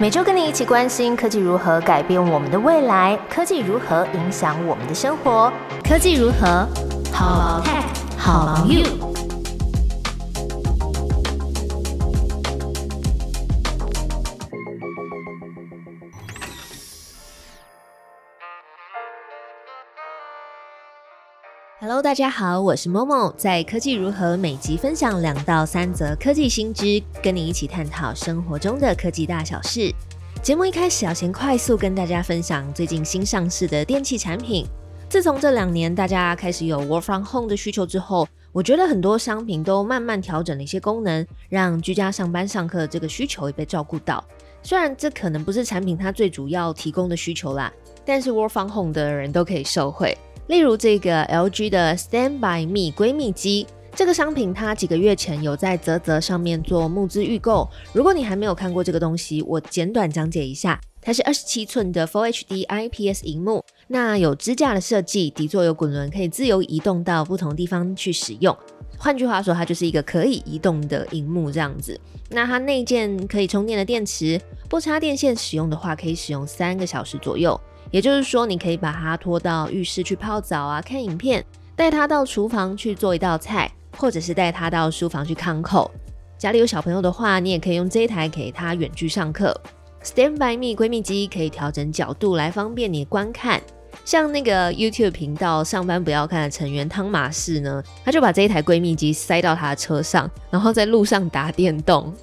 每周跟你一起关心科技如何改变我们的未来，科技如何影响我们的生活，科技如何好 tech 好 you。Hello，大家好，我是 Momo，在科技如何每集分享两到三则科技新知，跟你一起探讨生活中的科技大小事。节目一开始要先快速跟大家分享最近新上市的电器产品。自从这两年大家开始有 Work from Home 的需求之后，我觉得很多商品都慢慢调整了一些功能，让居家上班上课的这个需求也被照顾到。虽然这可能不是产品它最主要提供的需求啦，但是 Work from Home 的人都可以受惠。例如这个 LG 的 Stand by Me 闺蜜机，这个商品它几个月前有在泽泽上面做募资预购。如果你还没有看过这个东西，我简短讲解一下，它是二十七寸的 Full HD IPS 荧幕，那有支架的设计，底座有滚轮，可以自由移动到不同地方去使用。换句话说，它就是一个可以移动的荧幕这样子。那它内建可以充电的电池，不插电线使用的话，可以使用三个小时左右。也就是说，你可以把它拖到浴室去泡澡啊，看影片；带它到厨房去做一道菜，或者是带它到书房去看口。家里有小朋友的话，你也可以用这一台给他远距上课。Stand by me 闺蜜机可以调整角度来方便你观看。像那个 YouTube 频道上班不要看的成员汤马士呢，他就把这一台闺蜜机塞到他的车上，然后在路上打电动。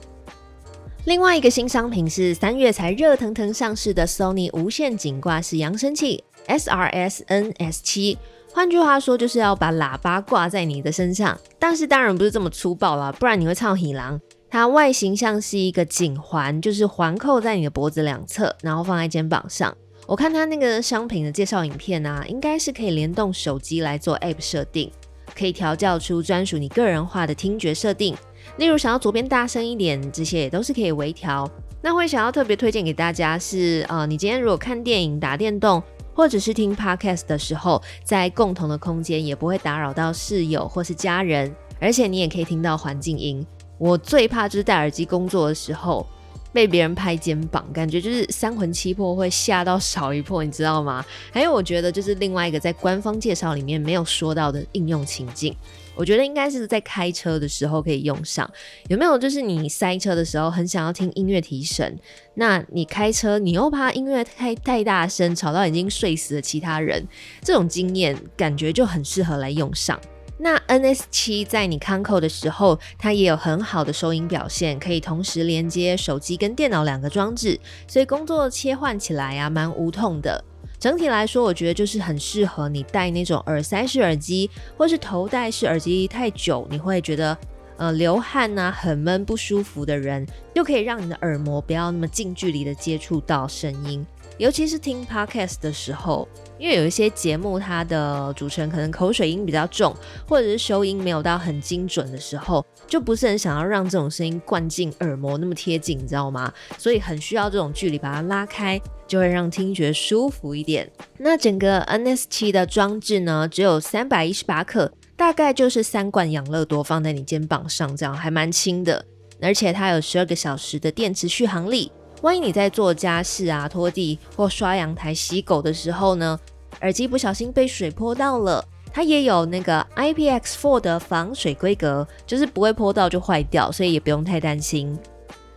另外一个新商品是三月才热腾腾上市的 Sony 无线景挂式扬声器 SRS-NS 七，换句话说就是要把喇叭挂在你的身上，但是当然不是这么粗暴啦，不然你会唱喜狼。它外形像是一个颈环，就是环扣在你的脖子两侧，然后放在肩膀上。我看它那个商品的介绍影片啊，应该是可以联动手机来做 App 设定，可以调教出专属你个人化的听觉设定。例如想要左边大声一点，这些也都是可以微调。那会想要特别推荐给大家是，呃，你今天如果看电影、打电动，或者是听 podcast 的时候，在共同的空间也不会打扰到室友或是家人，而且你也可以听到环境音。我最怕就是戴耳机工作的时候。被别人拍肩膀，感觉就是三魂七魄会吓到少一魄，你知道吗？还有，我觉得就是另外一个在官方介绍里面没有说到的应用情境，我觉得应该是在开车的时候可以用上。有没有就是你塞车的时候很想要听音乐提神，那你开车你又怕音乐太太大声吵到已经睡死的其他人，这种经验感觉就很适合来用上。那 NS 七在你看扣的时候，它也有很好的收音表现，可以同时连接手机跟电脑两个装置，所以工作切换起来啊蛮无痛的。整体来说，我觉得就是很适合你戴那种耳塞式耳机，或是头戴式耳机太久，你会觉得呃流汗呐很闷不舒服的人，又可以让你的耳膜不要那么近距离的接触到声音。尤其是听 podcast 的时候，因为有一些节目，它的主持人可能口水音比较重，或者是收音没有到很精准的时候，就不是很想要让这种声音灌进耳膜那么贴近，你知道吗？所以很需要这种距离把它拉开，就会让听觉舒服一点。那整个 NS7 的装置呢，只有三百一十八克，大概就是三罐养乐多放在你肩膀上，这样还蛮轻的，而且它有十二个小时的电池续航力。万一你在做家事啊、拖地或刷阳台、洗狗的时候呢，耳机不小心被水泼到了，它也有那个 IPX4 的防水规格，就是不会泼到就坏掉，所以也不用太担心。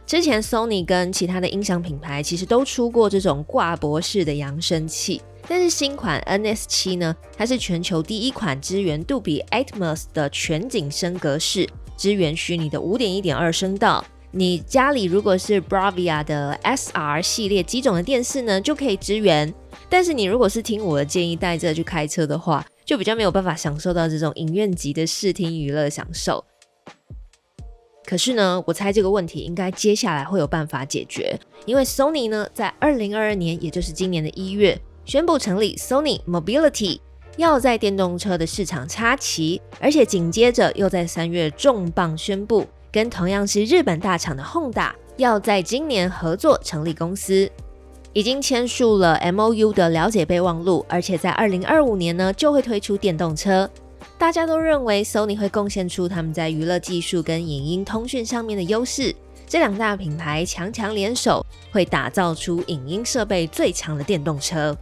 之前 Sony 跟其他的音响品牌其实都出过这种挂脖式的扬声器，但是新款 NS7 呢，它是全球第一款支援杜比 Atmos 的全景声格式，支援虚拟的五点一点二声道。你家里如果是 Bravia 的 SR 系列机种的电视呢，就可以支援。但是你如果是听我的建议带着去开车的话，就比较没有办法享受到这种影院级的视听娱乐享受。可是呢，我猜这个问题应该接下来会有办法解决，因为 Sony 呢在二零二二年，也就是今年的一月，宣布成立 Sony Mobility，要在电动车的市场插旗，而且紧接着又在三月重磅宣布。跟同样是日本大厂的 Honda 要在今年合作成立公司，已经签署了 M O U 的了解备忘录，而且在二零二五年呢就会推出电动车。大家都认为 Sony 会贡献出他们在娱乐技术跟影音通讯上面的优势，这两大品牌强强联手，会打造出影音设备最强的电动车。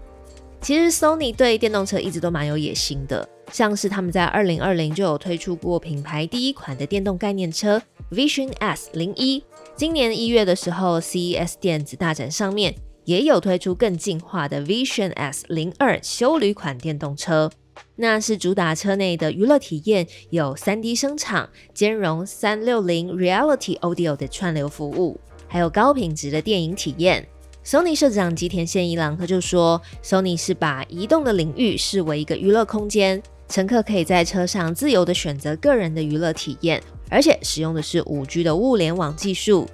其实 Sony 对电动车一直都蛮有野心的，像是他们在二零二零就有推出过品牌第一款的电动概念车 Vision S 零一。今年一月的时候，CES 电子大展上面也有推出更进化的 Vision S 零二修旅款电动车。那是主打车内的娱乐体验，有三 D 声场，兼容三六零 Reality Audio 的串流服务，还有高品质的电影体验。Sony 社长吉田宪一郎他就说，Sony 是把移动的领域视为一个娱乐空间，乘客可以在车上自由的选择个人的娱乐体验，而且使用的是五 G 的物联网技术。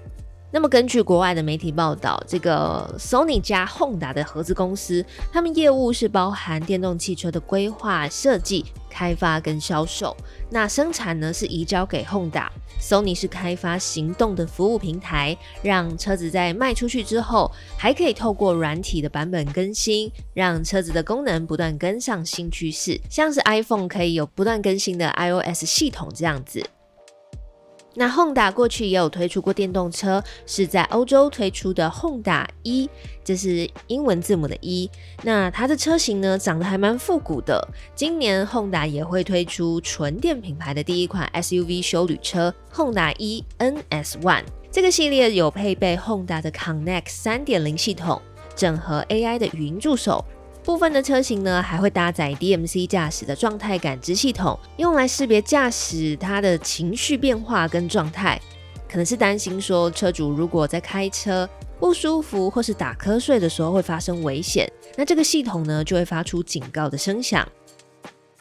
那么根据国外的媒体报道，这个 Sony 加 Honda 的合资公司，他们业务是包含电动汽车的规划、设计、开发跟销售。那生产呢是移交给 Honda，Sony 是开发行动的服务平台，让车子在卖出去之后，还可以透过软体的版本更新，让车子的功能不断跟上新趋势，像是 iPhone 可以有不断更新的 iOS 系统这样子。那 Honda 过去也有推出过电动车，是在欧洲推出的 Honda 一，这是英文字母的一。那它的车型呢，长得还蛮复古的。今年 Honda 也会推出纯电品牌的第一款 SUV 修旅车 Honda 一 NS One。这个系列有配备 Honda 的 Connect 三点零系统，整合 AI 的语音助手。部分的车型呢，还会搭载 DMC 驾驶的状态感知系统，用来识别驾驶他的情绪变化跟状态。可能是担心说，车主如果在开车不舒服或是打瞌睡的时候会发生危险，那这个系统呢就会发出警告的声响。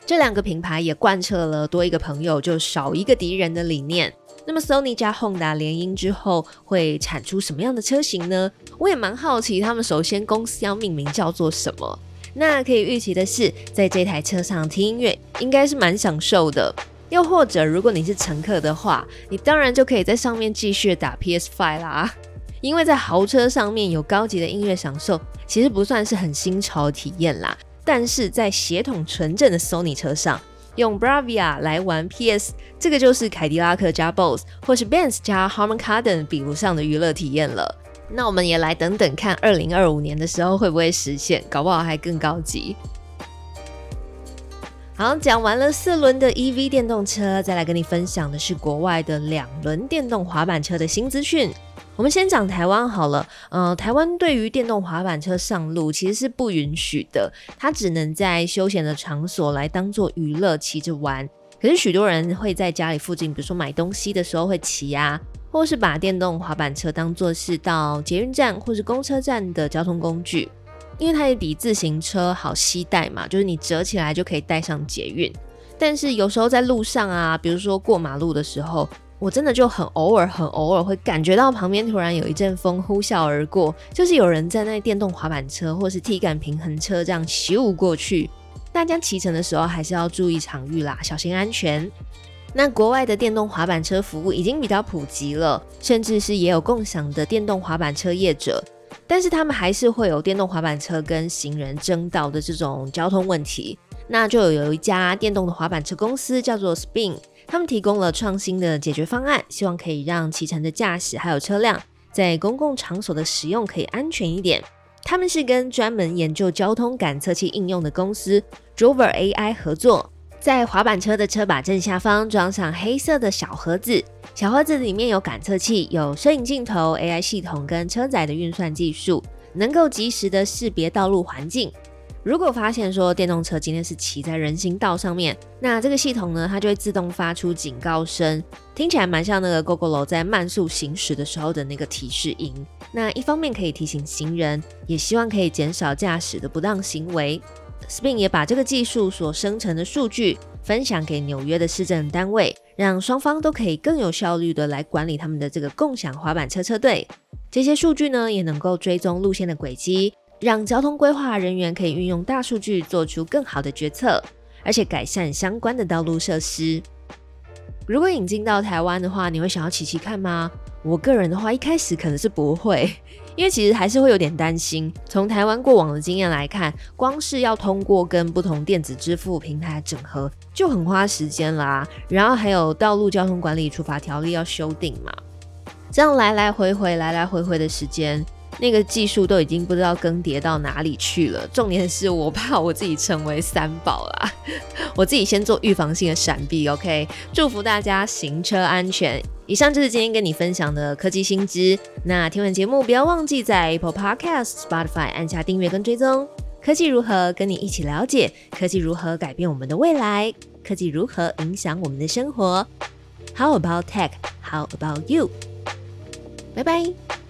这两个品牌也贯彻了多一个朋友就少一个敌人的理念。那么 Sony 加 Honda 联姻之后会产出什么样的车型呢？我也蛮好奇，他们首先公司要命名叫做什么？那可以预期的是，在这台车上听音乐应该是蛮享受的。又或者，如果你是乘客的话，你当然就可以在上面继续打 PS5 啦。因为在豪车上面有高级的音乐享受，其实不算是很新潮体验啦。但是在血统纯正的 Sony 车上，用 Bravia 来玩 PS，这个就是凯迪拉克加 Bose 或是 Benz 加 Harman Kardon 比不上的娱乐体验了。那我们也来等等看，二零二五年的时候会不会实现？搞不好还更高级。好，讲完了四轮的 EV 电动车，再来跟你分享的是国外的两轮电动滑板车的新资讯。我们先讲台湾好了，呃，台湾对于电动滑板车上路其实是不允许的，它只能在休闲的场所来当做娱乐骑着玩。可是许多人会在家里附近，比如说买东西的时候会骑啊。或是把电动滑板车当做是到捷运站或是公车站的交通工具，因为它也比自行车好携带嘛，就是你折起来就可以带上捷运。但是有时候在路上啊，比如说过马路的时候，我真的就很偶尔、很偶尔会感觉到旁边突然有一阵风呼啸而过，就是有人在那电动滑板车或是体感平衡车这样咻过去。大家骑乘的时候还是要注意场域啦，小心安全。那国外的电动滑板车服务已经比较普及了，甚至是也有共享的电动滑板车业者，但是他们还是会有电动滑板车跟行人争道的这种交通问题。那就有一家电动的滑板车公司叫做 Spin，他们提供了创新的解决方案，希望可以让骑乘的驾驶还有车辆在公共场所的使用可以安全一点。他们是跟专门研究交通感测器应用的公司 Rover AI 合作。在滑板车的车把正下方装上黑色的小盒子，小盒子里面有感测器、有摄影镜头、AI 系统跟车载的运算技术，能够及时的识别道路环境。如果发现说电动车今天是骑在人行道上面，那这个系统呢，它就会自动发出警告声，听起来蛮像那个 GoGo 在慢速行驶的时候的那个提示音。那一方面可以提醒行人，也希望可以减少驾驶的不当行为。Spin 也把这个技术所生成的数据分享给纽约的市政单位，让双方都可以更有效率的来管理他们的这个共享滑板车车队。这些数据呢，也能够追踪路线的轨迹，让交通规划人员可以运用大数据做出更好的决策，而且改善相关的道路设施。如果引进到台湾的话，你会想要骑骑看吗？我个人的话，一开始可能是不会。因为其实还是会有点担心。从台湾过往的经验来看，光是要通过跟不同电子支付平台整合，就很花时间啦。然后还有道路交通管理处罚条例要修订嘛。这样来来回回、来来回回的时间。那个技术都已经不知道更迭到哪里去了。重点是我怕我自己成为三宝啦，我自己先做预防性的闪避。OK，祝福大家行车安全。以上就是今天跟你分享的科技新知。那听完节目不要忘记在 Apple Podcast、Spotify 按下订阅跟追踪。科技如何跟你一起了解？科技如何改变我们的未来？科技如何影响我们的生活？How about tech? How about you? 拜拜。